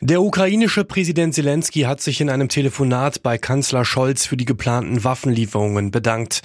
Der ukrainische Präsident Zelensky hat sich in einem Telefonat bei Kanzler Scholz für die geplanten Waffenlieferungen bedankt.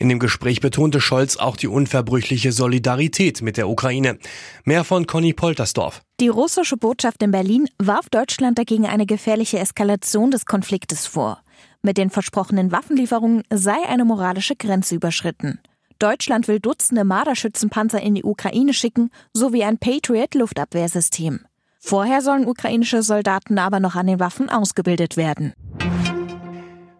In dem Gespräch betonte Scholz auch die unverbrüchliche Solidarität mit der Ukraine. Mehr von Conny Poltersdorf. Die russische Botschaft in Berlin warf Deutschland dagegen eine gefährliche Eskalation des Konfliktes vor. Mit den versprochenen Waffenlieferungen sei eine moralische Grenze überschritten. Deutschland will Dutzende Marderschützenpanzer in die Ukraine schicken, sowie ein Patriot-Luftabwehrsystem. Vorher sollen ukrainische Soldaten aber noch an den Waffen ausgebildet werden.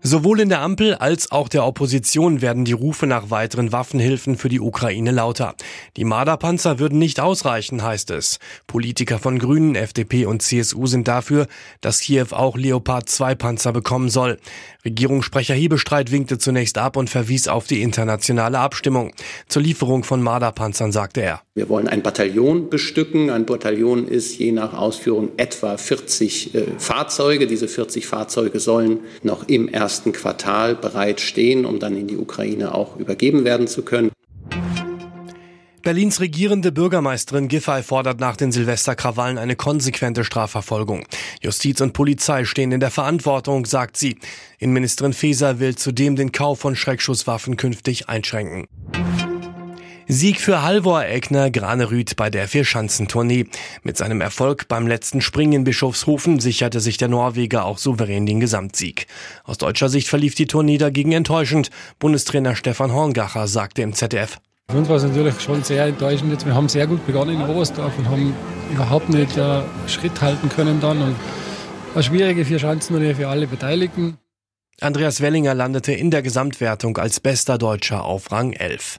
Sowohl in der Ampel als auch der Opposition werden die Rufe nach weiteren Waffenhilfen für die Ukraine lauter. Die Marderpanzer würden nicht ausreichen, heißt es. Politiker von Grünen, FDP und CSU sind dafür, dass Kiew auch Leopard 2 Panzer bekommen soll. Regierungssprecher Hebestreit winkte zunächst ab und verwies auf die internationale Abstimmung. Zur Lieferung von Marderpanzern sagte er. Wir wollen ein Bataillon bestücken. Ein Bataillon ist je nach Ausführung etwa 40 äh, Fahrzeuge. Diese 40 Fahrzeuge sollen noch im ersten Quartal bereitstehen, um dann in die Ukraine auch übergeben werden zu können. Berlins regierende Bürgermeisterin Giffey fordert nach den Silvesterkrawallen eine konsequente Strafverfolgung. Justiz und Polizei stehen in der Verantwortung, sagt sie. Innenministerin Faeser will zudem den Kauf von Schreckschusswaffen künftig einschränken. Sieg für Halvor Egner Granerüth bei der Vierschanzentournee. Mit seinem Erfolg beim letzten Springen in Bischofshofen sicherte sich der Norweger auch souverän den Gesamtsieg. Aus deutscher Sicht verlief die Tournee dagegen enttäuschend. Bundestrainer Stefan Horngacher sagte im ZDF. Für uns war es natürlich schon sehr enttäuschend. Jetzt, wir haben sehr gut begonnen in Oberstdorf und haben überhaupt nicht äh, Schritt halten können dann. Und eine schwierige vier Chancen für alle Beteiligten. Andreas Wellinger landete in der Gesamtwertung als bester Deutscher auf Rang 11.